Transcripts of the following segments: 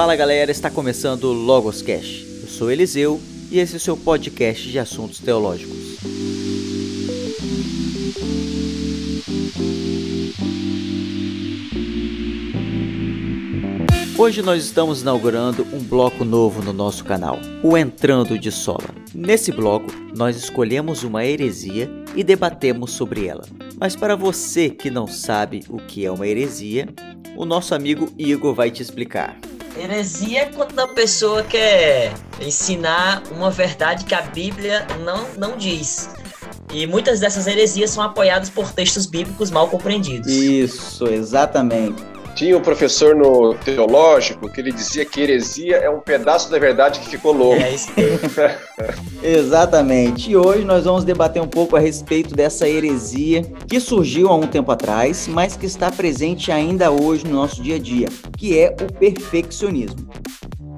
Fala galera, está começando o Logos Cash. Eu sou Eliseu e esse é o seu podcast de assuntos teológicos. Hoje nós estamos inaugurando um bloco novo no nosso canal, o Entrando de Sola. Nesse bloco, nós escolhemos uma heresia e debatemos sobre ela. Mas para você que não sabe o que é uma heresia, o nosso amigo Igor vai te explicar. Heresia é quando a pessoa quer ensinar uma verdade que a Bíblia não, não diz. E muitas dessas heresias são apoiadas por textos bíblicos mal compreendidos. Isso, exatamente. Tinha um professor no teológico que ele dizia que heresia é um pedaço da verdade que ficou louco. É isso Exatamente. E hoje nós vamos debater um pouco a respeito dessa heresia que surgiu há um tempo atrás, mas que está presente ainda hoje no nosso dia a dia, que é o perfeccionismo.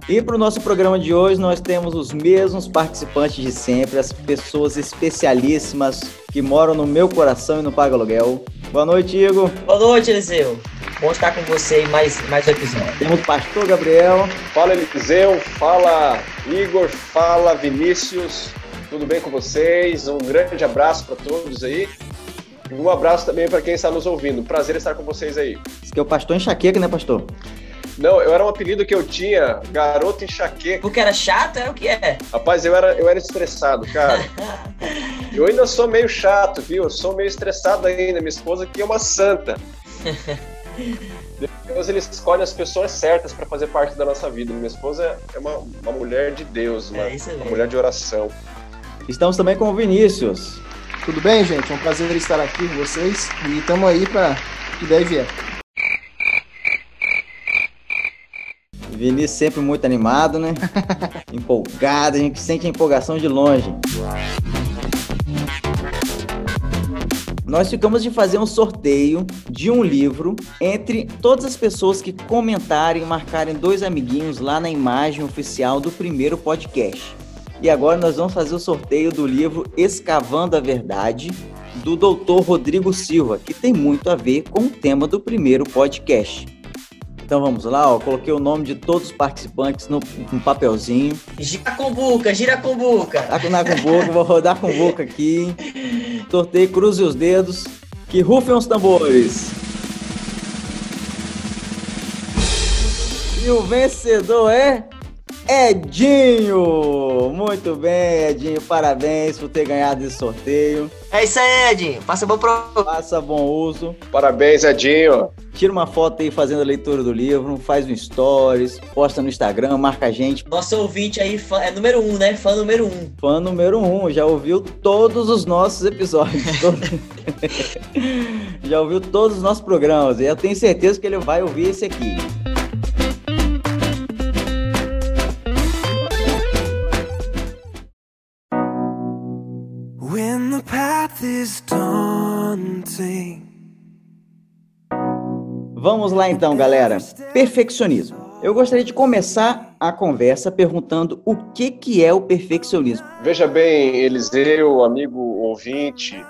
E para o nosso programa de hoje, nós temos os mesmos participantes de sempre, as pessoas especialíssimas que moram no meu coração e no Paga Aluguel. Boa noite, Igor. Boa noite, Eliseu. Bom estar com você em mais, mais um episódio. Temos o pastor Gabriel. Fala Eliseu, fala Igor, fala Vinícius. Tudo bem com vocês? Um grande abraço para todos aí. E um abraço também para quem está nos ouvindo. Prazer estar com vocês aí. Esse aqui é o pastor enxaqueca, né, pastor? Não, eu era um apelido que eu tinha, garoto enxaqueca. Porque era chato, é o que é? Rapaz, eu era, eu era estressado, cara. eu ainda sou meio chato, viu? Eu sou meio estressado ainda. Minha esposa que é uma santa. Deus ele escolhe as pessoas certas para fazer parte da nossa vida. Minha esposa é uma, uma mulher de Deus, uma, É uma mulher de oração. Estamos também com o Vinícius. Tudo bem, gente? É um prazer estar aqui com vocês e estamos aí para o que der e vier. Vinícius sempre muito animado, né? Empolgado, a gente sente a empolgação de longe. Nós ficamos de fazer um sorteio de um livro entre todas as pessoas que comentarem e marcarem dois amiguinhos lá na imagem oficial do primeiro podcast. E agora nós vamos fazer o sorteio do livro Escavando a Verdade, do Dr. Rodrigo Silva, que tem muito a ver com o tema do primeiro podcast. Então vamos lá, ó. Coloquei o nome de todos os participantes no, no papelzinho. Gira com buca, gira com buca. Tá com na boca, vou rodar com boca aqui. Sorteio, cruze os dedos. Que rufem os tambores. E o vencedor é Edinho! Muito bem, Edinho. Parabéns por ter ganhado esse sorteio. É isso aí, Edinho. Passa bom pro. Faça bom uso. Parabéns, Edinho. Tira uma foto aí fazendo a leitura do livro, faz um stories, posta no Instagram, marca a gente. Nosso ouvinte aí fã- é número um, né? Fã número um. Fã número um, já ouviu todos os nossos episódios. todos- já ouviu todos os nossos programas. E eu tenho certeza que ele vai ouvir esse aqui. Vamos lá então, galera. Perfeccionismo. Eu gostaria de começar a conversa perguntando o que, que é o perfeccionismo. Veja bem, Eliseu, amigo ouvinte,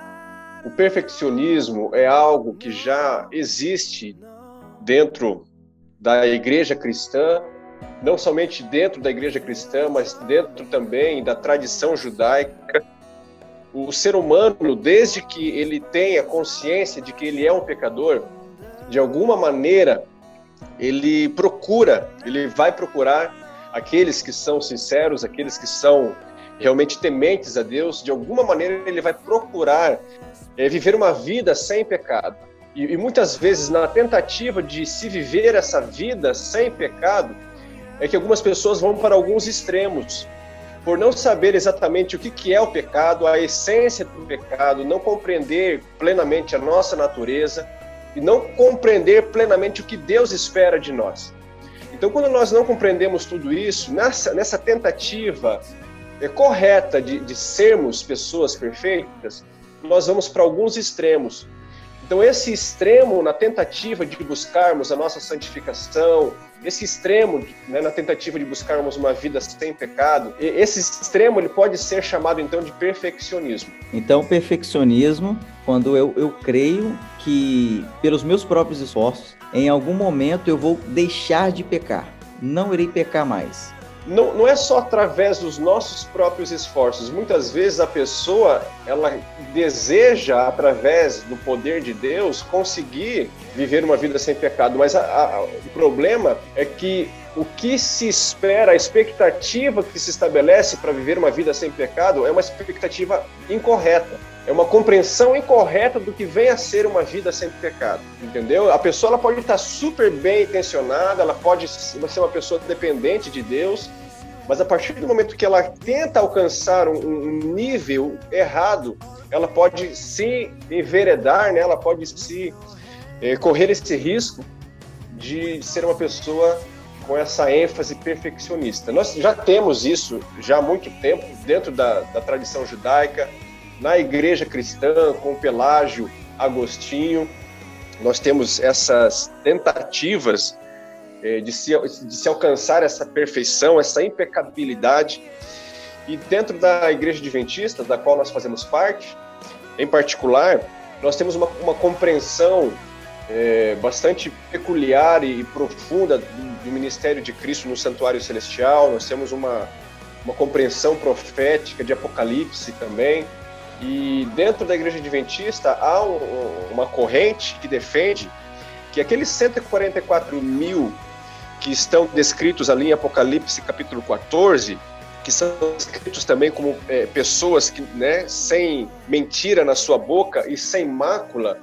o perfeccionismo é algo que já existe dentro da igreja cristã, não somente dentro da igreja cristã, mas dentro também da tradição judaica. O ser humano, desde que ele tenha consciência de que ele é um pecador, de alguma maneira ele procura, ele vai procurar aqueles que são sinceros, aqueles que são realmente tementes a Deus, de alguma maneira ele vai procurar é, viver uma vida sem pecado. E, e, muitas vezes, na tentativa de se viver essa vida sem pecado, é que algumas pessoas vão para alguns extremos. Por não saber exatamente o que, que é o pecado, a essência do pecado, não compreender plenamente a nossa natureza e não compreender plenamente o que Deus espera de nós. Então, quando nós não compreendemos tudo isso, nessa, nessa tentativa é, correta de, de sermos pessoas perfeitas, nós vamos para alguns extremos. Então, esse extremo na tentativa de buscarmos a nossa santificação, esse extremo né, na tentativa de buscarmos uma vida sem pecado, esse extremo ele pode ser chamado então de perfeccionismo. Então, perfeccionismo, quando eu, eu creio que pelos meus próprios esforços, em algum momento eu vou deixar de pecar. não irei pecar mais? Não, não é só através dos nossos próprios esforços. Muitas vezes a pessoa ela deseja, através do poder de Deus, conseguir viver uma vida sem pecado. Mas a, a, o problema é que o que se espera, a expectativa que se estabelece para viver uma vida sem pecado é uma expectativa incorreta. É uma compreensão incorreta do que vem a ser uma vida sem pecado, entendeu? A pessoa ela pode estar super bem intencionada, ela pode ser uma pessoa dependente de Deus, mas a partir do momento que ela tenta alcançar um, um nível errado, ela pode se enveredar, né? ela pode se eh, correr esse risco de ser uma pessoa com essa ênfase perfeccionista. Nós já temos isso já há muito tempo dentro da, da tradição judaica, na igreja cristã, com Pelágio, Agostinho, nós temos essas tentativas eh, de, se, de se alcançar essa perfeição, essa impecabilidade. E dentro da igreja adventista, da qual nós fazemos parte, em particular, nós temos uma, uma compreensão é, bastante peculiar e profunda do, do, ministério de Cristo no santuário celestial. Nós temos uma, uma compreensão profética de Apocalipse também. E dentro da igreja adventista há um, uma corrente que defende que aqueles 144 mil que estão descritos ali em Apocalipse capítulo 14, que são descritos também como é, pessoas que, né, sem mentira na sua boca e sem mácula.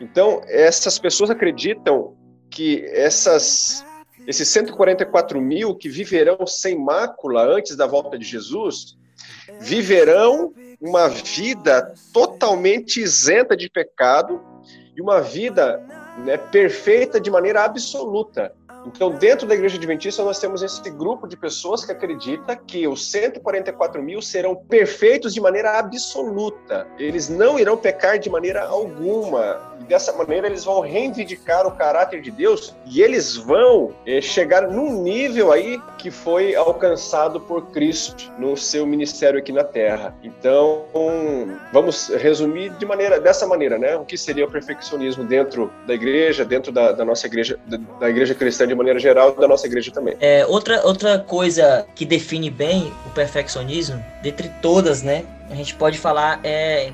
Então, essas pessoas acreditam que essas, esses 144 mil que viverão sem mácula antes da volta de Jesus, viverão uma vida totalmente isenta de pecado e uma vida né, perfeita de maneira absoluta. Então, dentro da Igreja Adventista, nós temos esse grupo de pessoas que acredita que os 144 mil serão perfeitos de maneira absoluta. Eles não irão pecar de maneira alguma. E dessa maneira, eles vão reivindicar o caráter de Deus e eles vão eh, chegar num nível aí que foi alcançado por Cristo no seu ministério aqui na Terra. Então, vamos resumir de maneira dessa maneira, né? O que seria o perfeccionismo dentro da igreja, dentro da, da nossa igreja, da, da igreja cristã de maneira geral, da nossa igreja também. É, outra, outra coisa que define bem o perfeccionismo, dentre todas, né? A gente pode falar é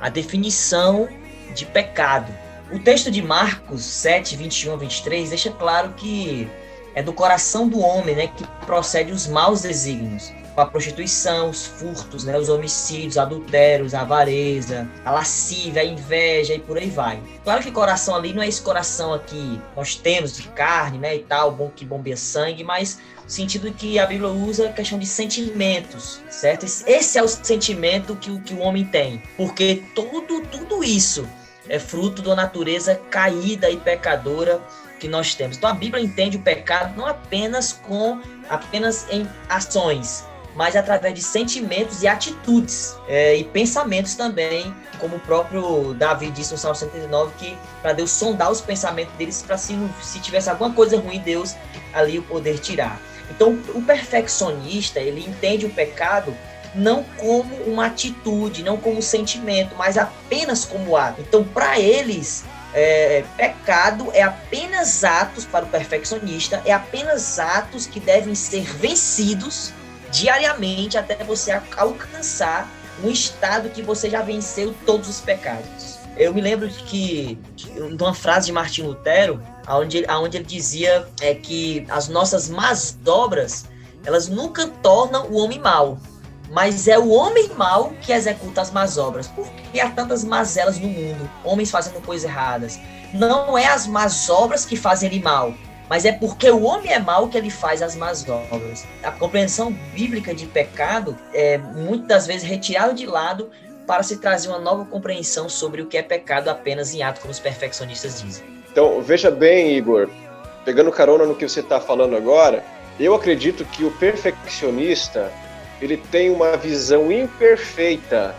a definição de pecado. O texto de Marcos 7, 21 a 23 deixa claro que é do coração do homem né, que procede os maus desígnios com a prostituição, os furtos, né, os homicídios, adultérios, a avareza, a lascívia, a inveja e por aí vai. Claro que coração ali não é esse coração aqui nós temos de carne, né, e tal, bom que bombeia sangue, mas no sentido que a Bíblia usa a questão de sentimentos, certo? Esse é o sentimento que, que o homem tem, porque tudo, tudo isso é fruto da natureza caída e pecadora que nós temos. Então a Bíblia entende o pecado não apenas com apenas em ações, mas através de sentimentos e atitudes é, e pensamentos também, como o próprio Davi disse no Salmo 109, que para Deus sondar os pensamentos deles, para se, se tivesse alguma coisa ruim, Deus ali o poder tirar. Então, o perfeccionista, ele entende o pecado não como uma atitude, não como um sentimento, mas apenas como ato. Então, para eles, é, pecado é apenas atos, para o perfeccionista, é apenas atos que devem ser vencidos diariamente até você alcançar um estado que você já venceu todos os pecados. Eu me lembro de que de uma frase de Martin Lutero, onde, onde ele dizia é que as nossas más obras elas nunca tornam o homem mau, mas é o homem mau que executa as más obras. Por que há tantas mazelas no mundo? Homens fazendo coisas erradas. Não é as más obras que fazem ele mal, mas é porque o homem é mau que ele faz as más obras. A compreensão bíblica de pecado é muitas vezes retirada de lado para se trazer uma nova compreensão sobre o que é pecado apenas em ato, como os perfeccionistas dizem. Então, veja bem, Igor, pegando carona no que você está falando agora, eu acredito que o perfeccionista ele tem uma visão imperfeita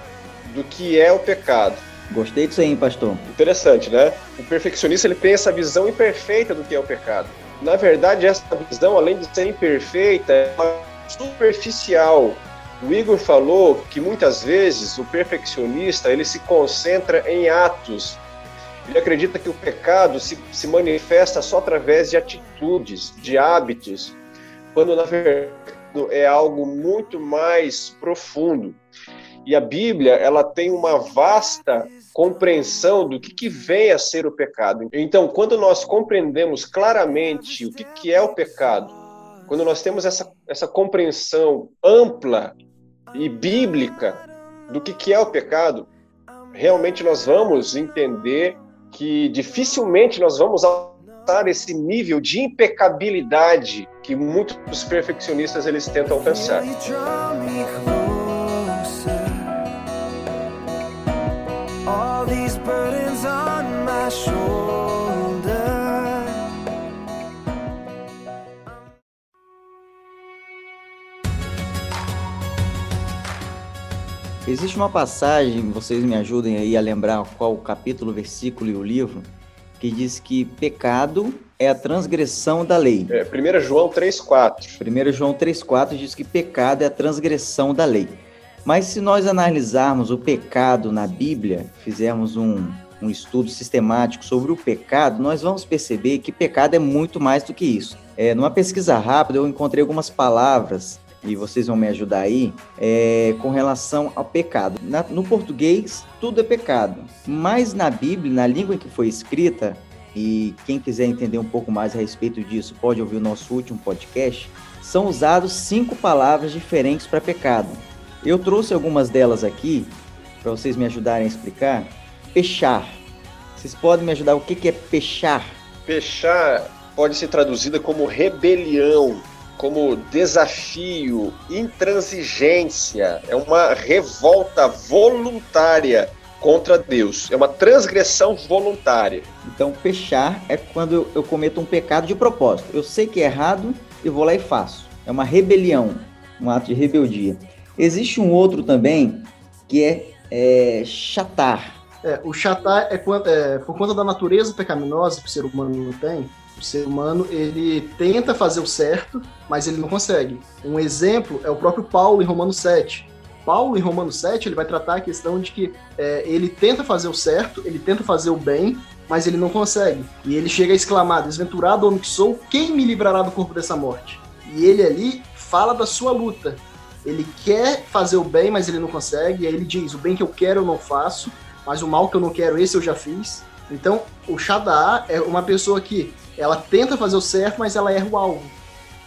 do que é o pecado. Gostei disso aí, pastor. Interessante, né? O perfeccionista ele tem essa visão imperfeita do que é o pecado. Na verdade, essa visão, além de ser imperfeita, é superficial. O Igor falou que muitas vezes o perfeccionista ele se concentra em atos. Ele acredita que o pecado se, se manifesta só através de atitudes, de hábitos, quando na verdade é algo muito mais profundo. E a Bíblia, ela tem uma vasta compreensão do que, que vem a ser o pecado. Então, quando nós compreendemos claramente o que, que é o pecado, quando nós temos essa, essa compreensão ampla e bíblica do que, que é o pecado, realmente nós vamos entender que dificilmente nós vamos alcançar esse nível de impecabilidade que muitos perfeccionistas eles tentam alcançar. All these burdens on my Existe uma passagem, vocês me ajudem aí a lembrar qual o capítulo, versículo e o livro, que diz que pecado é a transgressão da lei. É, 1 João 3,4. 1 João 3,4 diz que pecado é a transgressão da lei. Mas se nós analisarmos o pecado na Bíblia, fizermos um, um estudo sistemático sobre o pecado, nós vamos perceber que pecado é muito mais do que isso. É, numa pesquisa rápida, eu encontrei algumas palavras e vocês vão me ajudar aí, é, com relação ao pecado. Na, no português, tudo é pecado, mas na Bíblia, na língua em que foi escrita, e quem quiser entender um pouco mais a respeito disso, pode ouvir o nosso último podcast, são usados cinco palavras diferentes para pecado. Eu trouxe algumas delas aqui, para vocês me ajudarem a explicar. Pechar. Vocês podem me ajudar? O que, que é pechar? Pechar pode ser traduzida como rebelião, como desafio, intransigência, é uma revolta voluntária contra Deus, é uma transgressão voluntária. Então, pechar é quando eu cometo um pecado de propósito. Eu sei que é errado e vou lá e faço. É uma rebelião, um ato de rebeldia. Existe um outro também que é, é chatar. É, o chatar é, é, por conta da natureza pecaminosa que o ser humano não tem, o ser humano, ele tenta fazer o certo, mas ele não consegue. Um exemplo é o próprio Paulo em Romanos 7. Paulo, em Romanos 7, ele vai tratar a questão de que é, ele tenta fazer o certo, ele tenta fazer o bem, mas ele não consegue. E ele chega a exclamar: Desventurado homem que sou, quem me livrará do corpo dessa morte? E ele ali fala da sua luta. Ele quer fazer o bem, mas ele não consegue. E aí ele diz: O bem que eu quero eu não faço, mas o mal que eu não quero, esse eu já fiz. Então, o Shadá é uma pessoa que ela tenta fazer o certo, mas ela erra o alvo.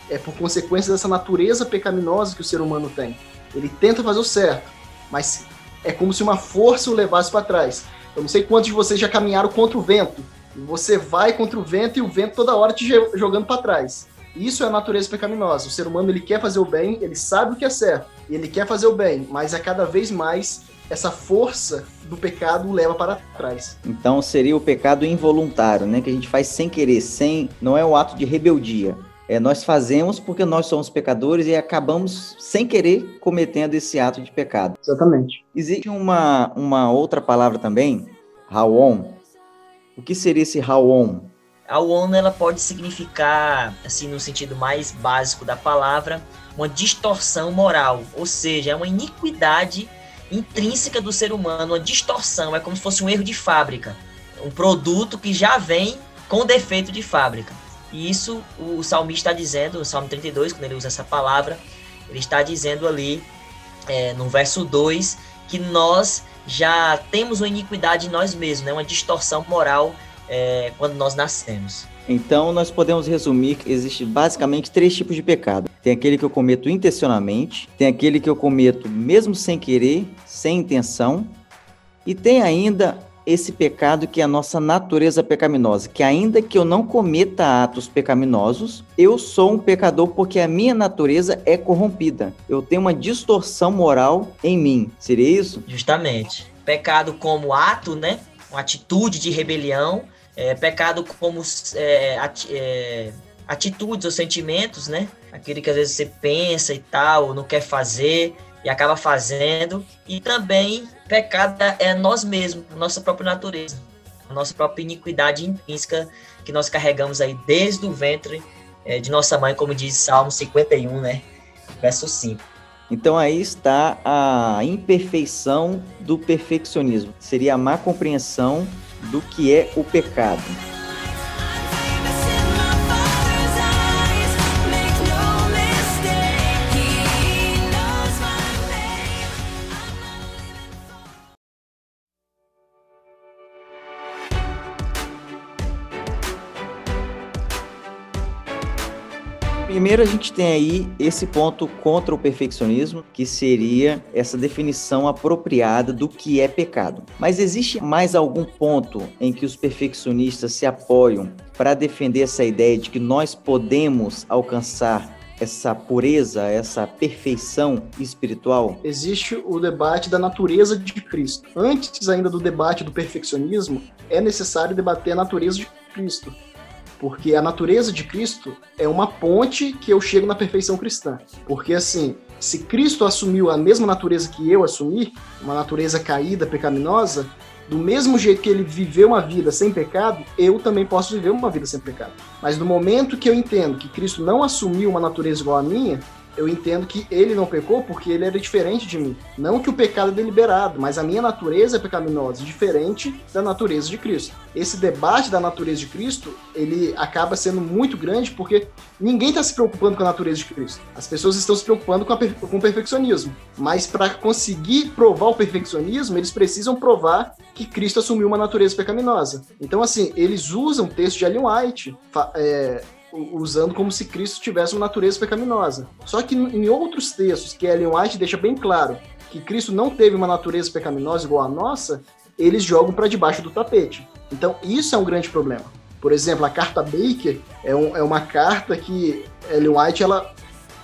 É por consequência dessa natureza pecaminosa que o ser humano tem. Ele tenta fazer o certo, mas é como se uma força o levasse para trás. Eu não sei quantos de vocês já caminharam contra o vento. Você vai contra o vento e o vento toda hora te jogando para trás. Isso é a natureza pecaminosa. O ser humano ele quer fazer o bem, ele sabe o que é certo, e ele quer fazer o bem, mas a cada vez mais essa força do pecado leva para trás. Então seria o pecado involuntário, né? Que a gente faz sem querer, sem. Não é o ato de rebeldia. É, nós fazemos porque nós somos pecadores e acabamos sem querer cometendo esse ato de pecado. Exatamente. Existe uma, uma outra palavra também, Raon. O que seria esse Raon? A ONU ela pode significar, assim, no sentido mais básico da palavra, uma distorção moral, ou seja, é uma iniquidade intrínseca do ser humano, uma distorção, é como se fosse um erro de fábrica, um produto que já vem com defeito de fábrica. E isso o salmista está dizendo, no Salmo 32, quando ele usa essa palavra, ele está dizendo ali, é, no verso 2, que nós já temos uma iniquidade em nós mesmos, né? uma distorção moral é, quando nós nascemos. Então, nós podemos resumir que existe basicamente três tipos de pecado. Tem aquele que eu cometo intencionalmente, tem aquele que eu cometo mesmo sem querer, sem intenção, e tem ainda esse pecado que é a nossa natureza pecaminosa, que ainda que eu não cometa atos pecaminosos, eu sou um pecador porque a minha natureza é corrompida. Eu tenho uma distorção moral em mim. Seria isso? Justamente. Pecado como ato, né? Uma atitude de rebelião é, pecado como é, é, atitudes ou sentimentos, né? Aquele que às vezes você pensa e tal, não quer fazer e acaba fazendo. E também pecado é nós mesmos, nossa própria natureza, nossa própria iniquidade intrínseca que nós carregamos aí desde o ventre é, de nossa mãe, como diz Salmo 51, né? Verso 5. Então aí está a imperfeição do perfeccionismo. Seria a má compreensão do que é o pecado. Primeiro, a gente tem aí esse ponto contra o perfeccionismo, que seria essa definição apropriada do que é pecado. Mas existe mais algum ponto em que os perfeccionistas se apoiam para defender essa ideia de que nós podemos alcançar essa pureza, essa perfeição espiritual? Existe o debate da natureza de Cristo. Antes ainda do debate do perfeccionismo, é necessário debater a natureza de Cristo. Porque a natureza de Cristo é uma ponte que eu chego na perfeição cristã. Porque assim, se Cristo assumiu a mesma natureza que eu assumi, uma natureza caída, pecaminosa, do mesmo jeito que ele viveu uma vida sem pecado, eu também posso viver uma vida sem pecado. Mas no momento que eu entendo que Cristo não assumiu uma natureza igual à minha, eu entendo que ele não pecou porque ele era diferente de mim. Não que o pecado é deliberado, mas a minha natureza é pecaminosa, diferente da natureza de Cristo. Esse debate da natureza de Cristo, ele acaba sendo muito grande porque ninguém está se preocupando com a natureza de Cristo. As pessoas estão se preocupando com, com o perfeccionismo. Mas para conseguir provar o perfeccionismo, eles precisam provar que Cristo assumiu uma natureza pecaminosa. Então, assim, eles usam o texto de Ellen White, é, usando como se Cristo tivesse uma natureza pecaminosa. Só que em outros textos que Ellen White deixa bem claro que Cristo não teve uma natureza pecaminosa igual a nossa, eles jogam para debaixo do tapete. Então isso é um grande problema. Por exemplo, a carta Baker é, um, é uma carta que Ellen White ela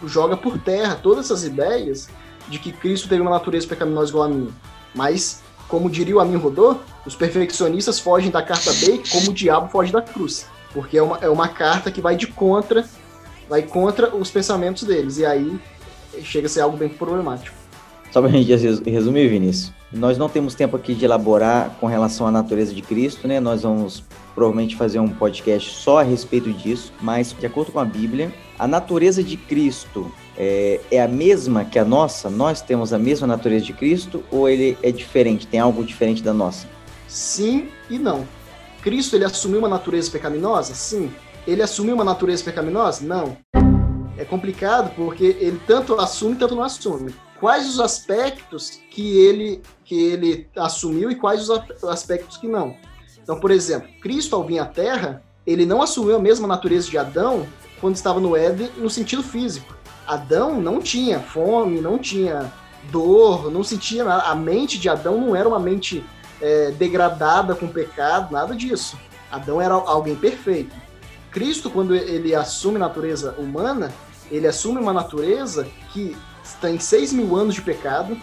joga por terra todas essas ideias de que Cristo teve uma natureza pecaminosa igual a minha. Mas, como diria o Amin Rodô, os perfeccionistas fogem da carta Baker como o diabo foge da cruz. Porque é uma, é uma carta que vai de contra, vai contra os pensamentos deles. E aí chega a ser algo bem problemático. Só para a gente resumir, Vinícius, nós não temos tempo aqui de elaborar com relação à natureza de Cristo, né? Nós vamos provavelmente fazer um podcast só a respeito disso, mas de acordo com a Bíblia, a natureza de Cristo é, é, a mesma que a nossa? Nós temos a mesma natureza de Cristo ou ele é diferente? Tem algo diferente da nossa? Sim e não. Cristo ele assumiu uma natureza pecaminosa? Sim. Ele assumiu uma natureza pecaminosa? Não. É complicado porque ele tanto assume tanto não assume. Quais os aspectos que ele que ele assumiu e quais os aspectos que não? Então, por exemplo, Cristo ao vir à Terra, ele não assumiu a mesma natureza de Adão quando estava no Éden no sentido físico. Adão não tinha fome, não tinha dor, não sentia. A mente de Adão não era uma mente é, degradada com pecado, nada disso. Adão era alguém perfeito. Cristo, quando ele assume natureza humana, ele assume uma natureza que tem seis mil anos de pecado,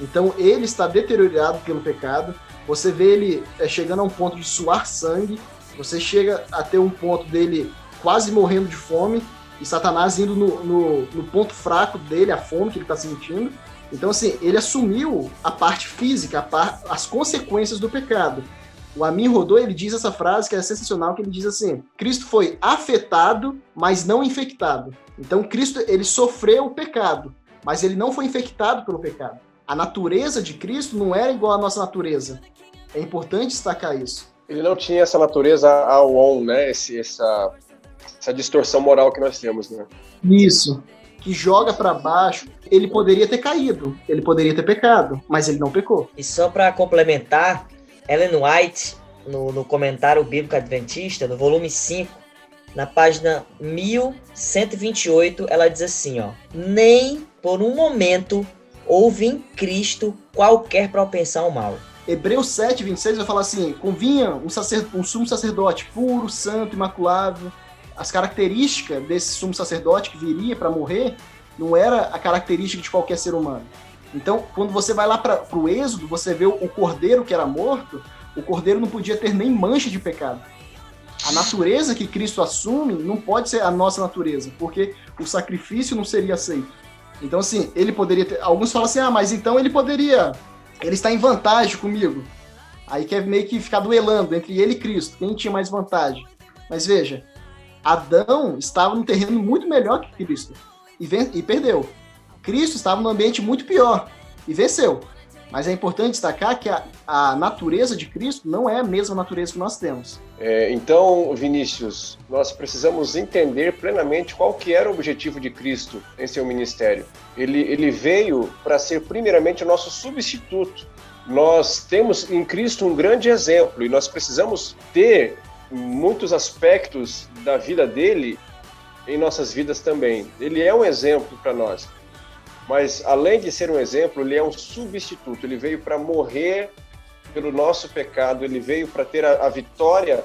então ele está deteriorado pelo pecado. Você vê ele é, chegando a um ponto de suar sangue, você chega a ter um ponto dele quase morrendo de fome, e Satanás indo no, no, no ponto fraco dele, a fome que ele está sentindo. Então, assim, ele assumiu a parte física, a par, as consequências do pecado. O Amin Rodô, ele diz essa frase que é sensacional, que ele diz assim, Cristo foi afetado, mas não infectado. Então, Cristo, ele sofreu o pecado, mas ele não foi infectado pelo pecado. A natureza de Cristo não era igual à nossa natureza. É importante destacar isso. Ele não tinha essa natureza ao on, né? Esse, essa, essa distorção moral que nós temos, né? Isso que joga para baixo, ele poderia ter caído, ele poderia ter pecado, mas ele não pecou. E só para complementar, Ellen White, no, no comentário bíblico adventista, no volume 5, na página 1128, ela diz assim, ó: "Nem por um momento houve em Cristo qualquer propensão ao mal." Hebreus 7, 26 vai falar assim: convinha um, sacer, um sumo sacerdote puro, santo, imaculado, as características desse sumo sacerdote que viria para morrer não era a característica de qualquer ser humano. Então, quando você vai lá para o Êxodo, você vê o cordeiro que era morto, o cordeiro não podia ter nem mancha de pecado. A natureza que Cristo assume não pode ser a nossa natureza, porque o sacrifício não seria aceito. Então, assim, ele poderia ter. Alguns falam assim, ah, mas então ele poderia. Ele está em vantagem comigo. Aí quer meio que ficar duelando entre ele e Cristo, quem tinha mais vantagem. Mas veja, Adão estava num terreno muito melhor que Cristo e, e perdeu. Cristo estava num ambiente muito pior e venceu. Mas é importante destacar que a, a natureza de Cristo não é a mesma natureza que nós temos. É, então, Vinícius, nós precisamos entender plenamente qual que era o objetivo de Cristo em seu ministério. Ele, ele veio para ser primeiramente o nosso substituto. Nós temos em Cristo um grande exemplo e nós precisamos ter muitos aspectos da vida dele em nossas vidas também. Ele é um exemplo para nós. Mas além de ser um exemplo, ele é um substituto. Ele veio para morrer pelo nosso pecado, ele veio para ter a, a, vitória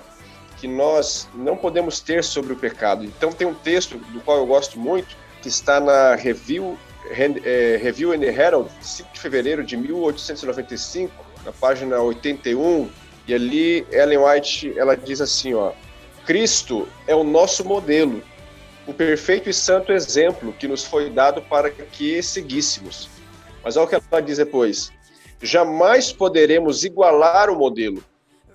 que nós não podemos ter sobre o pecado. Então tem um texto do qual eu gosto muito, que está na Review, é, Review and Herald, 5 de fevereiro de 1895, na página 81, e ali Ellen White ela diz assim, ó: Cristo é o nosso modelo o perfeito e santo exemplo que nos foi dado para que seguíssemos. Mas olha o que ela diz depois: jamais poderemos igualar o modelo.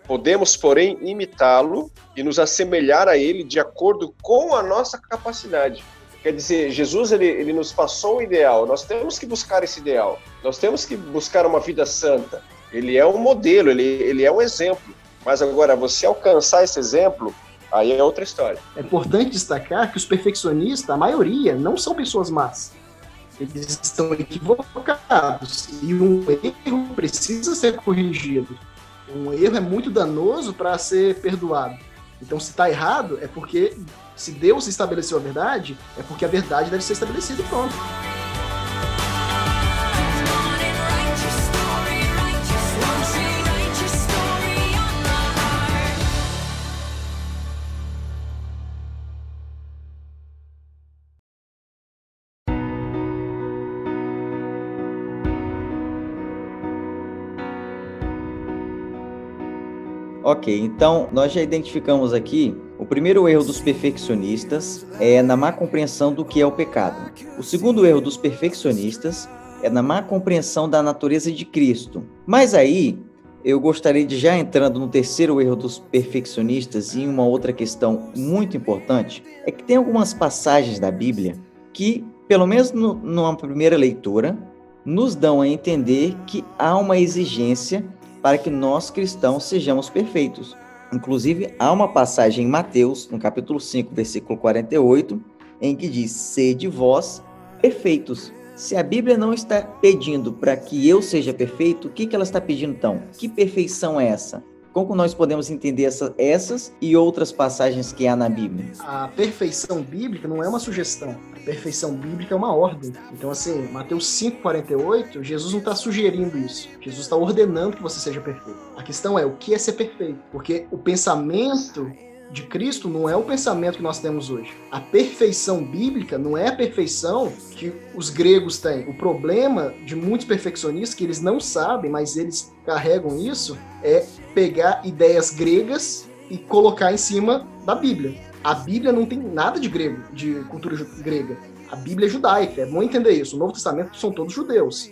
Podemos, porém, imitá-lo e nos assemelhar a ele de acordo com a nossa capacidade. Quer dizer, Jesus ele, ele nos passou o ideal, nós temos que buscar esse ideal, nós temos que buscar uma vida santa. Ele é um modelo, ele, ele é um exemplo. Mas agora, você alcançar esse exemplo, Aí é outra história. É importante destacar que os perfeccionistas, a maioria, não são pessoas más. Eles estão equivocados. E um erro precisa ser corrigido. Um erro é muito danoso para ser perdoado. Então, se está errado, é porque, se Deus estabeleceu a verdade, é porque a verdade deve ser estabelecida e pronto. Ok, então nós já identificamos aqui o primeiro erro dos perfeccionistas é na má compreensão do que é o pecado. O segundo erro dos perfeccionistas é na má compreensão da natureza de Cristo. Mas aí eu gostaria de já entrando no terceiro erro dos perfeccionistas e uma outra questão muito importante, é que tem algumas passagens da Bíblia que, pelo menos no, numa primeira leitura, nos dão a entender que há uma exigência para que nós cristãos sejamos perfeitos. Inclusive, há uma passagem em Mateus, no capítulo 5, versículo 48, em que diz: Sede vós perfeitos. Se a Bíblia não está pedindo para que eu seja perfeito, o que, que ela está pedindo então? Que perfeição é essa? Como nós podemos entender essa, essas e outras passagens que há na Bíblia? A perfeição bíblica não é uma sugestão. A perfeição bíblica é uma ordem. Então, assim, Mateus 5,48, Jesus não está sugerindo isso. Jesus está ordenando que você seja perfeito. A questão é o que é ser perfeito? Porque o pensamento de Cristo não é o pensamento que nós temos hoje. A perfeição bíblica não é a perfeição que os gregos têm. O problema de muitos perfeccionistas que eles não sabem, mas eles carregam isso, é pegar ideias gregas e colocar em cima da Bíblia. A Bíblia não tem nada de grego, de cultura grega. A Bíblia é judaica, é bom entender isso. O Novo Testamento são todos judeus.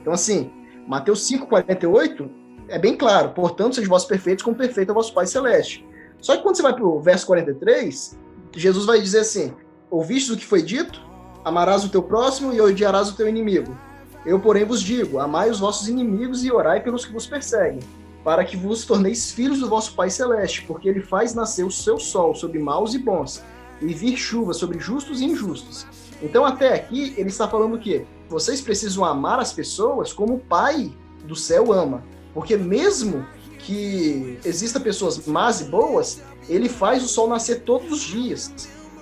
Então, assim, Mateus 5,48 é bem claro. Portanto, sejam vós perfeitos como perfeito é vosso Pai Celeste. Só que quando você vai para o verso 43, Jesus vai dizer assim: Ouvistes o que foi dito? Amarás o teu próximo e odiarás o teu inimigo. Eu, porém, vos digo: amai os vossos inimigos e orai pelos que vos perseguem, para que vos torneis filhos do vosso Pai Celeste, porque ele faz nascer o seu sol sobre maus e bons, e vir chuva sobre justos e injustos. Então, até aqui, ele está falando o quê? Vocês precisam amar as pessoas como o Pai do céu ama. Porque mesmo que exista pessoas más e boas, ele faz o sol nascer todos os dias.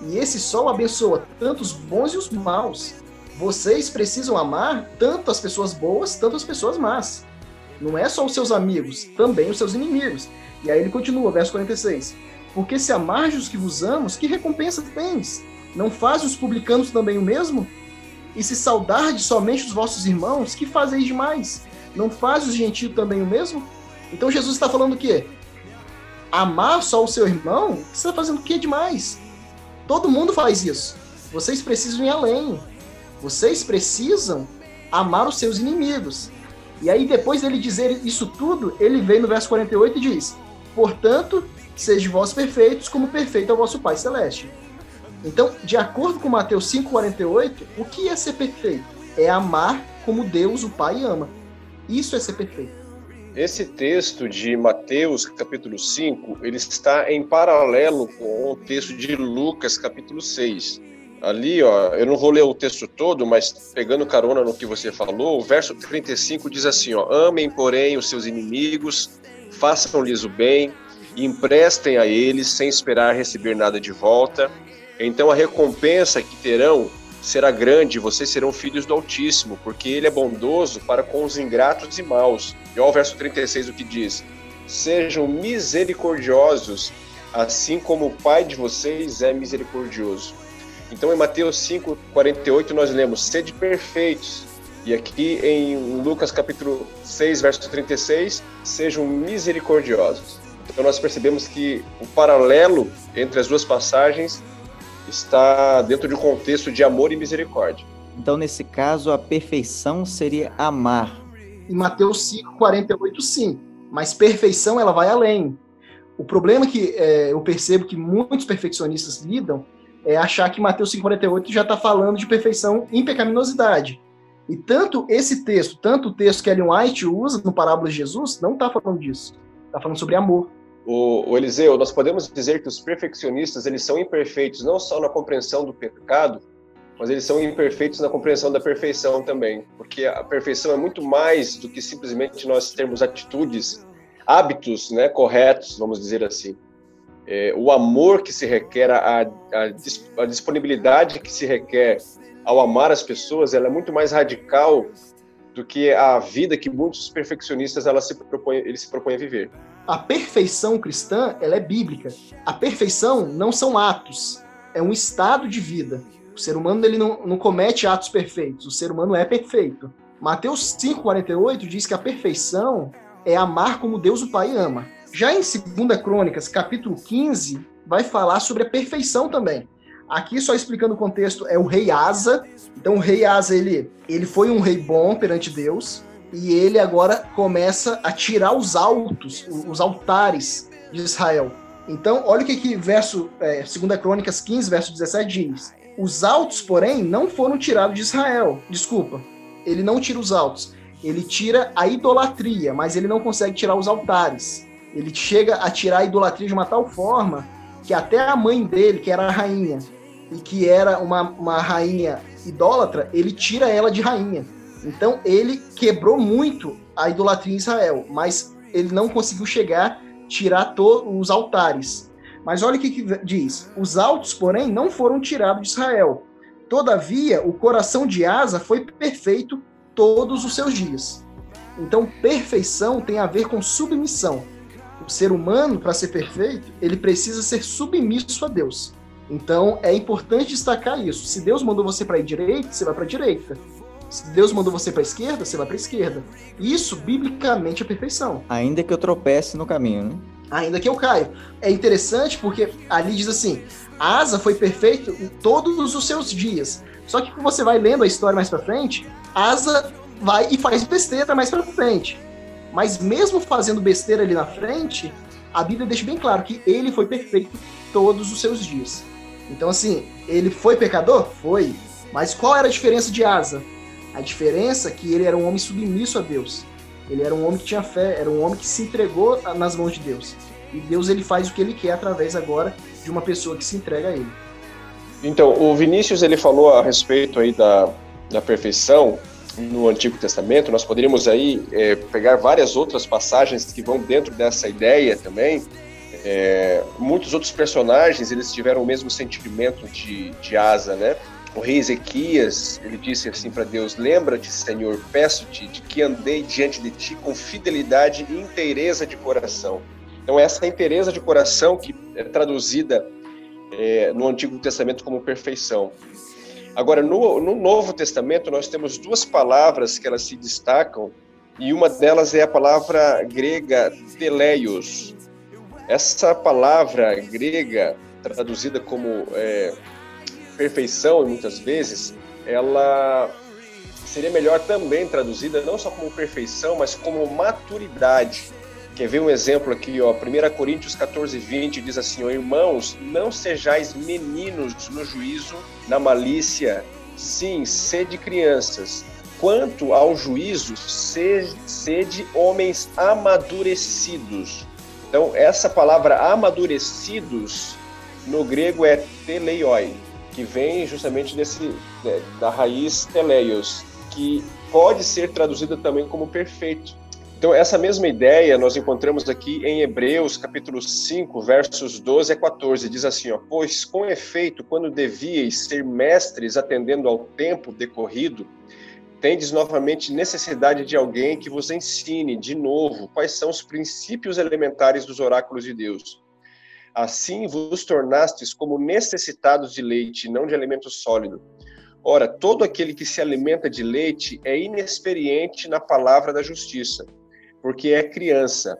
E esse sol abençoa tanto os bons e os maus. Vocês precisam amar tanto as pessoas boas, tanto as pessoas más. Não é só os seus amigos, também os seus inimigos. E aí ele continua, verso 46. Porque se amardes os que vos amos, que recompensa tens? Não faz os publicanos também o mesmo? E se saudardes somente os vossos irmãos, que fazeis demais? Não faz os gentios também o mesmo? Então Jesus está falando o quê? Amar só o seu irmão? Você está fazendo o que demais? Todo mundo faz isso. Vocês precisam ir além. Vocês precisam amar os seus inimigos. E aí, depois dele dizer isso tudo, ele vem no verso 48 e diz: Portanto, sejam vós perfeitos, como perfeito é o vosso Pai Celeste. Então, de acordo com Mateus 5,48, o que é ser perfeito? É amar como Deus, o Pai, ama. Isso é ser perfeito. Esse texto de Mateus, capítulo 5, ele está em paralelo com o texto de Lucas, capítulo 6. Ali, ó, eu não vou ler o texto todo, mas pegando carona no que você falou, o verso 35 diz assim, ó: "Amem, porém, os seus inimigos, façam-lhes o bem, e emprestem a eles sem esperar receber nada de volta. Então a recompensa que terão será grande, vocês serão filhos do Altíssimo, porque ele é bondoso para com os ingratos e maus. E olha o verso 36 o que diz: Sejam misericordiosos, assim como o Pai de vocês é misericordioso. Então em Mateus 5:48 nós lemos: Sede perfeitos. E aqui em Lucas capítulo 6, verso 36, sejam misericordiosos. Então nós percebemos que o paralelo entre as duas passagens está dentro de um contexto de amor e misericórdia. Então, nesse caso, a perfeição seria amar. Em Mateus 5, 48, sim. Mas perfeição, ela vai além. O problema que é, eu percebo que muitos perfeccionistas lidam é achar que Mateus 5, 48 já está falando de perfeição em pecaminosidade. E tanto esse texto, tanto o texto que Ellen White usa no Parábola de Jesus, não está falando disso. Está falando sobre amor. O, o, Eliseu, nós podemos dizer que os perfeccionistas eles são imperfeitos não só na compreensão do pecado, mas eles são imperfeitos na compreensão da perfeição também, porque a perfeição é muito mais do que simplesmente nós termos atitudes, hábitos, né, corretos, vamos dizer assim. É, o amor que se requer, a, a, a, disponibilidade que se requer ao amar as pessoas, ela é muito mais radical do que a vida que muitos perfeccionistas ela se propõe, eles se propõem a viver a perfeição cristã ela é bíblica. A perfeição não são atos, é um estado de vida. O ser humano ele não, não comete atos perfeitos, o ser humano é perfeito. Mateus 5,48 diz que a perfeição é amar como Deus o Pai ama. Já em 2 Crônicas, capítulo 15, vai falar sobre a perfeição também. Aqui, só explicando o contexto, é o rei Asa. Então, o rei Asa, ele, ele foi um rei bom perante Deus, e ele agora começa a tirar os altos, os altares de Israel. Então, olha o que, que verso, é, 2 Crônicas 15, verso 17 diz. Os altos, porém, não foram tirados de Israel. Desculpa, ele não tira os altos. Ele tira a idolatria, mas ele não consegue tirar os altares. Ele chega a tirar a idolatria de uma tal forma que até a mãe dele, que era a rainha, e que era uma, uma rainha idólatra, ele tira ela de rainha. Então ele quebrou muito a idolatria em Israel, mas ele não conseguiu chegar tirar os altares. Mas olha o que, que diz: os altos, porém, não foram tirados de Israel. Todavia, o coração de Asa foi perfeito todos os seus dias. Então, perfeição tem a ver com submissão. O ser humano, para ser perfeito, ele precisa ser submisso a Deus. Então, é importante destacar isso. Se Deus mandou você para a direita, você vai para a direita. Se Deus mandou você para a esquerda, você vai para a esquerda. Isso, biblicamente, é perfeição. Ainda que eu tropece no caminho, né? Ainda que eu caio. É interessante porque ali diz assim: Asa foi perfeito em todos os seus dias. Só que quando você vai lendo a história mais para frente, Asa vai e faz besteira mais para frente. Mas mesmo fazendo besteira ali na frente, a Bíblia deixa bem claro que ele foi perfeito todos os seus dias. Então, assim, ele foi pecador? Foi. Mas qual era a diferença de Asa? A diferença é que ele era um homem submisso a Deus. Ele era um homem que tinha fé, era um homem que se entregou nas mãos de Deus. E Deus ele faz o que ele quer através agora de uma pessoa que se entrega a ele. Então, o Vinícius ele falou a respeito aí da, da perfeição no Antigo Testamento. Nós poderíamos aí é, pegar várias outras passagens que vão dentro dessa ideia também. É, muitos outros personagens eles tiveram o mesmo sentimento de, de asa, né? o rei Ezequias, ele disse assim para Deus: Lembra-te, Senhor, peço-te de que andei diante de ti com fidelidade e inteireza de coração. Então, essa inteireza de coração que é traduzida é, no Antigo Testamento como perfeição. Agora, no, no Novo Testamento, nós temos duas palavras que elas se destacam, e uma delas é a palavra grega teleios. Essa palavra grega, traduzida como é, perfeição, muitas vezes, ela seria melhor também traduzida não só como perfeição, mas como maturidade. Quer ver um exemplo aqui, ó, 1 Coríntios 14, 20 diz assim, ó, irmãos, não sejais meninos no juízo, na malícia, sim, sede crianças, quanto ao juízo, sede, homens amadurecidos. Então, essa palavra amadurecidos no grego é teleioi, que vem justamente desse, né, da raiz teleios, que pode ser traduzida também como perfeito. Então, essa mesma ideia nós encontramos aqui em Hebreus, capítulo 5, versos 12 a 14. Diz assim: ó, Pois, com efeito, quando devíeis ser mestres atendendo ao tempo decorrido, tendes novamente necessidade de alguém que vos ensine de novo quais são os princípios elementares dos oráculos de Deus. Assim vos tornastes como necessitados de leite, não de alimento sólido. Ora, todo aquele que se alimenta de leite é inexperiente na palavra da justiça porque é criança.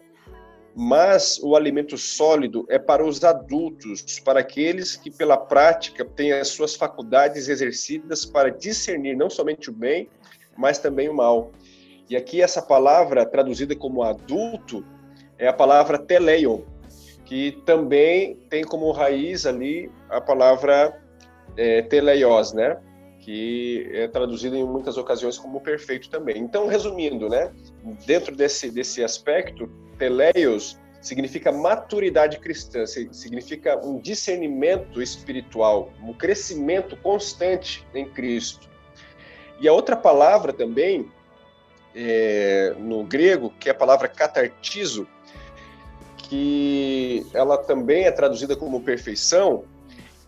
Mas o alimento sólido é para os adultos, para aqueles que pela prática têm as suas faculdades exercidas para discernir não somente o bem, mas também o mal. E aqui essa palavra traduzida como adulto é a palavra teleion, que também tem como raiz ali a palavra é, teleios, né? Que é traduzido em muitas ocasiões como perfeito também. Então, resumindo, né, dentro desse, desse aspecto, teleios significa maturidade cristã, significa um discernimento espiritual, um crescimento constante em Cristo. E a outra palavra também, é, no grego, que é a palavra catartizo, que ela também é traduzida como perfeição,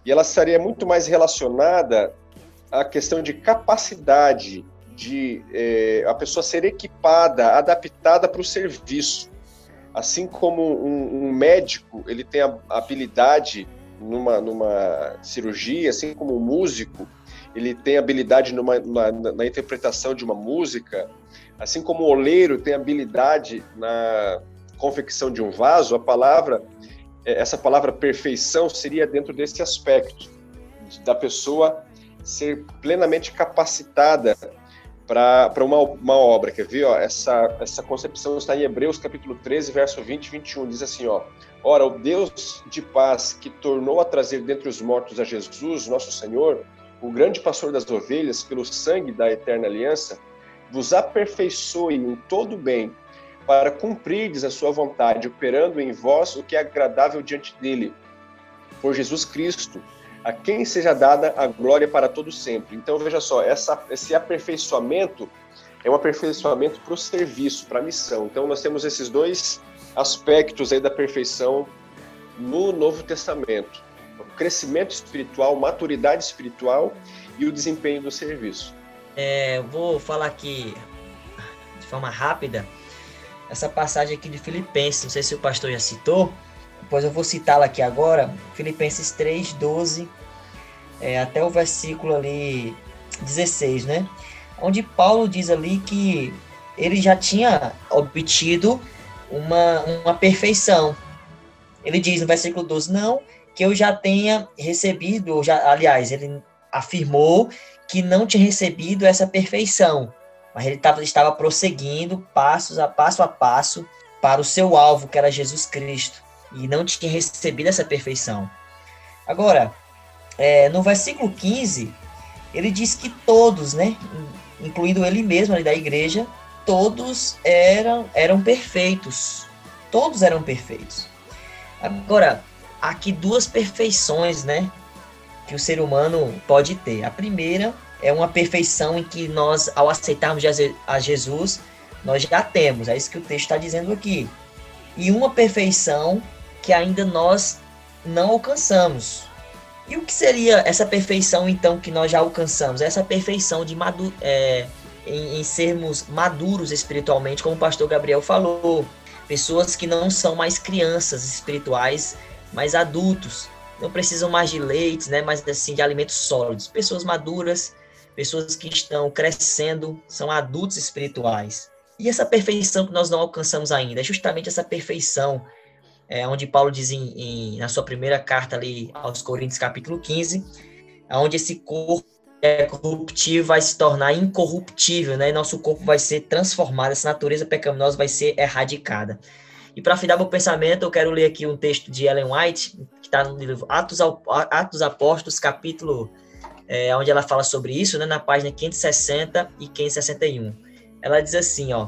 e ela estaria muito mais relacionada a questão de capacidade de é, a pessoa ser equipada, adaptada para o serviço. Assim como um, um, médico ele tem a habilidade numa, numa cirurgia, assim como um músico ele tem habilidade numa, na, na interpretação de uma música, assim como o oleiro tem habilidade na confecção de um vaso, a palavra, é, essa palavra perfeição seria dentro desse aspecto da pessoa ser plenamente capacitada para uma, uma obra. Quer ver? Ó, essa, essa concepção está em Hebreus capítulo 13, verso 20 e 21. Diz assim, ó, Ora, o Deus de paz que tornou a trazer dentre os mortos a Jesus, nosso Senhor, o grande pastor das ovelhas, pelo sangue da eterna aliança, vos aperfeiçoe em todo bem, para cumprirdes a sua vontade, operando em vós o que é agradável diante dele. Por Jesus Cristo, a quem seja dada a glória para todo sempre. Então veja só, essa, esse aperfeiçoamento é um aperfeiçoamento para o serviço, para a missão. Então nós temos esses dois aspectos aí da perfeição no Novo Testamento: o crescimento espiritual, maturidade espiritual e o desempenho do serviço. É, vou falar aqui de forma rápida essa passagem aqui de Filipenses. Não sei se o pastor já citou, pois eu vou citá-la aqui agora, Filipenses 3, 12, é, até o versículo ali 16, né? Onde Paulo diz ali que ele já tinha obtido uma, uma perfeição. Ele diz no versículo 12, não, que eu já tenha recebido, já, aliás, ele afirmou que não tinha recebido essa perfeição, mas ele tava, estava prosseguindo passos a passo a passo para o seu alvo, que era Jesus Cristo e não tinha recebido essa perfeição. Agora, é, no versículo 15, ele diz que todos, né, incluindo ele mesmo ali da igreja, todos eram, eram perfeitos. Todos eram perfeitos. Agora, aqui duas perfeições, né, que o ser humano pode ter. A primeira é uma perfeição em que nós, ao aceitarmos a Jesus, nós já temos. É isso que o texto está dizendo aqui. E uma perfeição que ainda nós não alcançamos. E o que seria essa perfeição, então, que nós já alcançamos? Essa perfeição de madu é, em, em sermos maduros espiritualmente, como o pastor Gabriel falou. Pessoas que não são mais crianças espirituais, mas adultos. Não precisam mais de leites, né, mas assim, de alimentos sólidos. Pessoas maduras, pessoas que estão crescendo, são adultos espirituais. E essa perfeição que nós não alcançamos ainda, é justamente essa perfeição é, onde Paulo diz em, em, na sua primeira carta ali aos Coríntios, capítulo 15, onde esse corpo é corruptível vai se tornar incorruptível, né? E nosso corpo vai ser transformado, essa natureza pecaminosa vai ser erradicada. E para afinar meu pensamento, eu quero ler aqui um texto de Ellen White, que está no livro Atos, Atos Apóstolos, capítulo é, onde ela fala sobre isso, né, na página 560 e 561. Ela diz assim, ó,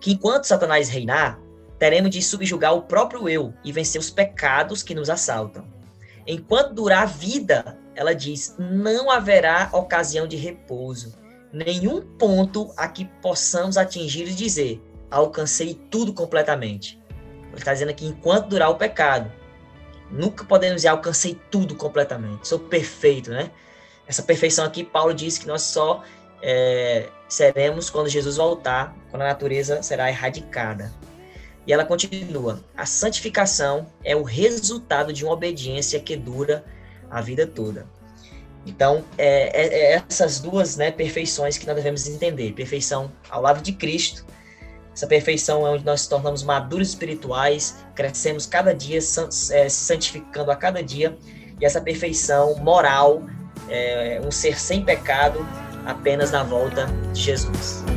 que enquanto Satanás reinar, teremos de subjugar o próprio eu e vencer os pecados que nos assaltam. Enquanto durar a vida, ela diz, não haverá ocasião de repouso, nenhum ponto a que possamos atingir e dizer, alcancei tudo completamente. Ele está dizendo aqui, enquanto durar o pecado, nunca podemos dizer, alcancei tudo completamente, sou perfeito, né? Essa perfeição aqui, Paulo diz que nós só é, seremos quando Jesus voltar, quando a natureza será erradicada. E ela continua: a santificação é o resultado de uma obediência que dura a vida toda. Então, é, é, é essas duas né, perfeições que nós devemos entender: perfeição ao lado de Cristo. Essa perfeição é onde nós nos tornamos maduros espirituais, crescemos cada dia, é, se santificando a cada dia. E essa perfeição moral, é, um ser sem pecado, apenas na volta de Jesus.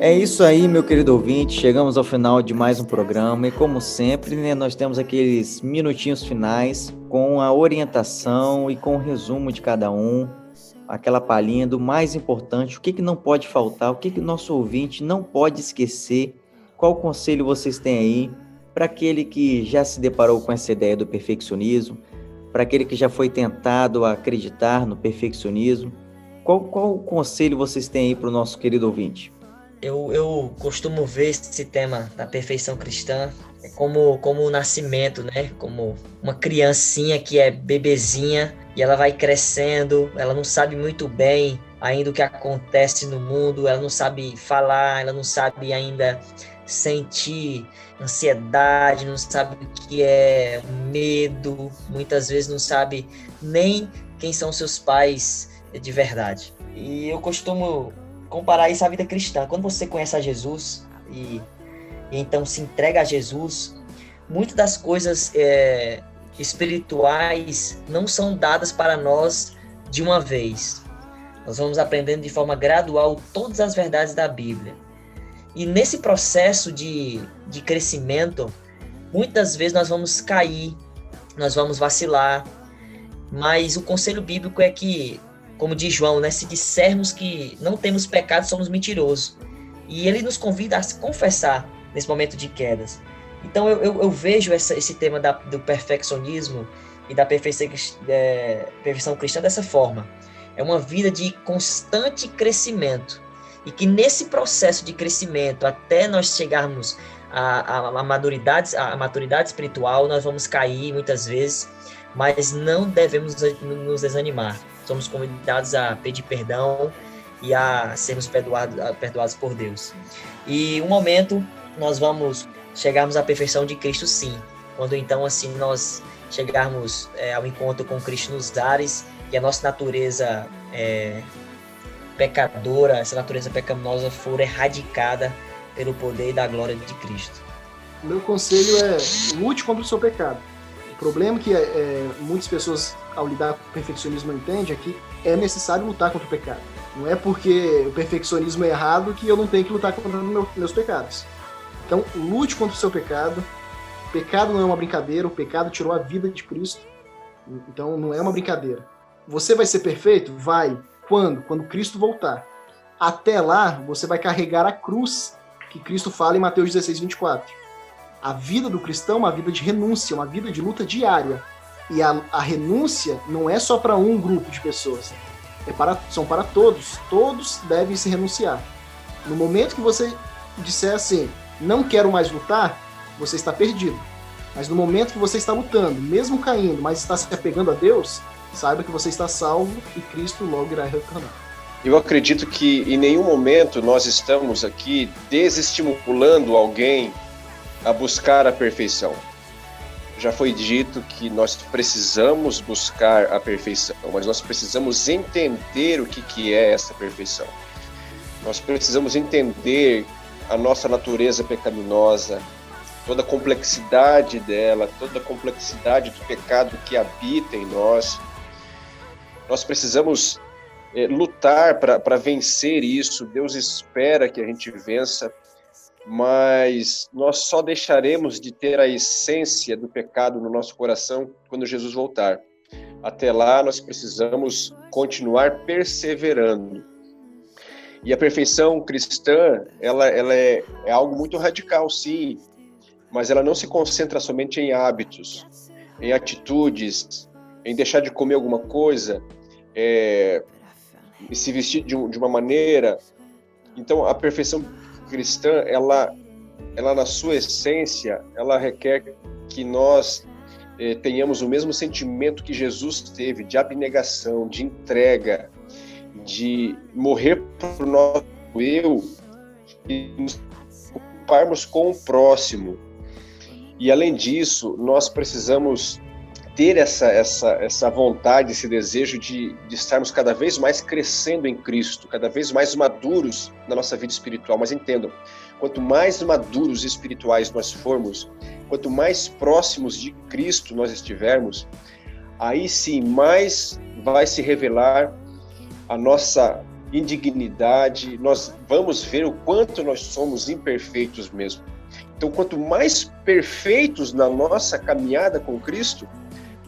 É isso aí, meu querido ouvinte. Chegamos ao final de mais um programa e, como sempre, né, nós temos aqueles minutinhos finais com a orientação e com o resumo de cada um, aquela palhinha do mais importante, o que, que não pode faltar, o que, que nosso ouvinte não pode esquecer, qual conselho vocês têm aí para aquele que já se deparou com essa ideia do perfeccionismo, para aquele que já foi tentado a acreditar no perfeccionismo. Qual, qual conselho vocês têm aí para o nosso querido ouvinte? eu, eu costumo ver esse tema da perfeição cristã como, como o nascimento, né? Como uma criancinha que é bebezinha e ela vai crescendo, ela não sabe muito bem ainda o que acontece no mundo, ela não sabe falar, ela não sabe ainda sentir ansiedade, não sabe o que é medo, muitas vezes não sabe nem quem são seus pais de verdade. E eu costumo comparar isso à vida cristã. Quando você conhece a Jesus e, e então se entrega a Jesus, muitas das coisas é, espirituais não são dadas para nós de uma vez. Nós vamos aprendendo de forma gradual todas as verdades da Bíblia. E nesse processo de, de crescimento, muitas vezes nós vamos cair, nós vamos vacilar, mas o conselho bíblico é que como diz João, né? Se dissermos que não temos pecado, somos mentirosos. E ele nos convida a se confessar nesse momento de quedas. Então eu, eu, eu vejo essa, esse tema da, do perfeccionismo e da perfeição, é, perfeição cristã dessa forma. É uma vida de constante crescimento. E que nesse processo de crescimento, até nós chegarmos à, à, à, maturidade, à maturidade espiritual, nós vamos cair muitas vezes, mas não devemos nos desanimar somos convidados a pedir perdão e a sermos perdoados, perdoados por Deus. E um momento nós vamos chegarmos à perfeição de Cristo, sim. Quando então assim nós chegarmos é, ao encontro com Cristo nos ares e a nossa natureza é, pecadora, essa natureza pecaminosa for erradicada pelo poder e da glória de Cristo. Meu conselho é lute contra o seu pecado. O problema é que é, muitas pessoas ao lidar com o perfeccionismo entende é que é necessário lutar contra o pecado. Não é porque o perfeccionismo é errado que eu não tenho que lutar contra meu, meus pecados. Então, lute contra o seu pecado. O pecado não é uma brincadeira, o pecado tirou a vida de Cristo. Então, não é uma brincadeira. Você vai ser perfeito? Vai. Quando? Quando Cristo voltar. Até lá, você vai carregar a cruz que Cristo fala em Mateus 16, 24. A vida do cristão é uma vida de renúncia, uma vida de luta diária. E a, a renúncia não é só para um grupo de pessoas, é para, são para todos. Todos devem se renunciar. No momento que você disser assim, não quero mais lutar, você está perdido. Mas no momento que você está lutando, mesmo caindo, mas está se apegando a Deus, saiba que você está salvo e Cristo logo irá retornar. Eu acredito que em nenhum momento nós estamos aqui desestimulando alguém a buscar a perfeição já foi dito que nós precisamos buscar a perfeição, mas nós precisamos entender o que, que é essa perfeição. Nós precisamos entender a nossa natureza pecaminosa, toda a complexidade dela, toda a complexidade do pecado que habita em nós. Nós precisamos é, lutar para vencer isso. Deus espera que a gente vença, mas nós só deixaremos de ter a essência do pecado no nosso coração quando Jesus voltar. Até lá, nós precisamos continuar perseverando. E a perfeição cristã, ela, ela é, é algo muito radical, sim, mas ela não se concentra somente em hábitos, em atitudes, em deixar de comer alguma coisa, é, se vestir de, de, uma maneira. Então, a perfeição cristã, ela, ela na sua essência, ela requer que nós eh, tenhamos o mesmo sentimento que Jesus teve de abnegação, de entrega, de morrer por nosso eu e nos ocuparmos com o próximo. E além disso, nós precisamos ter essa, essa, essa vontade, esse desejo de, de estarmos cada vez mais crescendo em Cristo, cada vez mais maduros na nossa vida espiritual. Mas entendam, quanto mais maduros espirituais nós formos, quanto mais próximos de Cristo nós estivermos, aí sim mais vai se revelar a nossa indignidade, nós vamos ver o quanto nós somos imperfeitos mesmo. Então, quanto mais perfeitos na nossa caminhada com Cristo,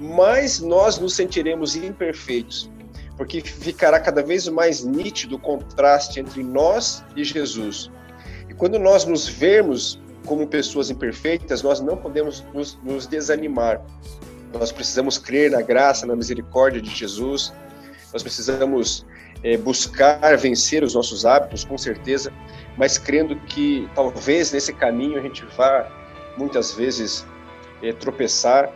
mais nós nos sentiremos imperfeitos, porque ficará cada vez mais nítido o contraste entre nós e Jesus. E quando nós nos vermos como pessoas imperfeitas, nós não podemos nos, nos desanimar. Nós precisamos crer na graça, na misericórdia de Jesus. Nós precisamos é, buscar vencer os nossos hábitos, com certeza, mas crendo que talvez nesse caminho a gente vá muitas vezes é, tropeçar.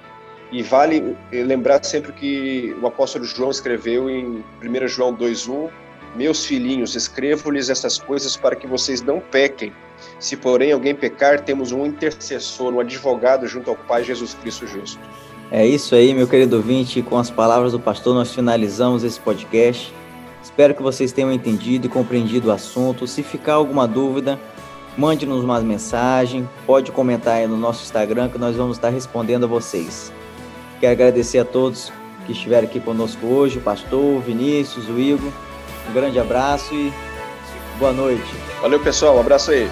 E vale é, lembrar sempre que o apóstolo João escreveu em 1 João 2,1: Meus filhinhos, escrevo-lhes essas coisas para que vocês não pequem. Se, porém, alguém pecar, temos um intercessor, um advogado junto ao Pai Jesus Cristo justo. É isso aí, meu querido ouvinte. Com as palavras do pastor, nós finalizamos esse podcast. Espero que vocês tenham entendido e compreendido o assunto. Se ficar alguma dúvida, mande-nos uma mensagem, pode comentar aí no nosso Instagram que nós vamos estar respondendo a vocês. Quero agradecer a todos que estiveram aqui conosco hoje, o pastor, o Vinícius, o Igor. Um grande abraço e boa noite. Valeu, pessoal. Um abraço aí.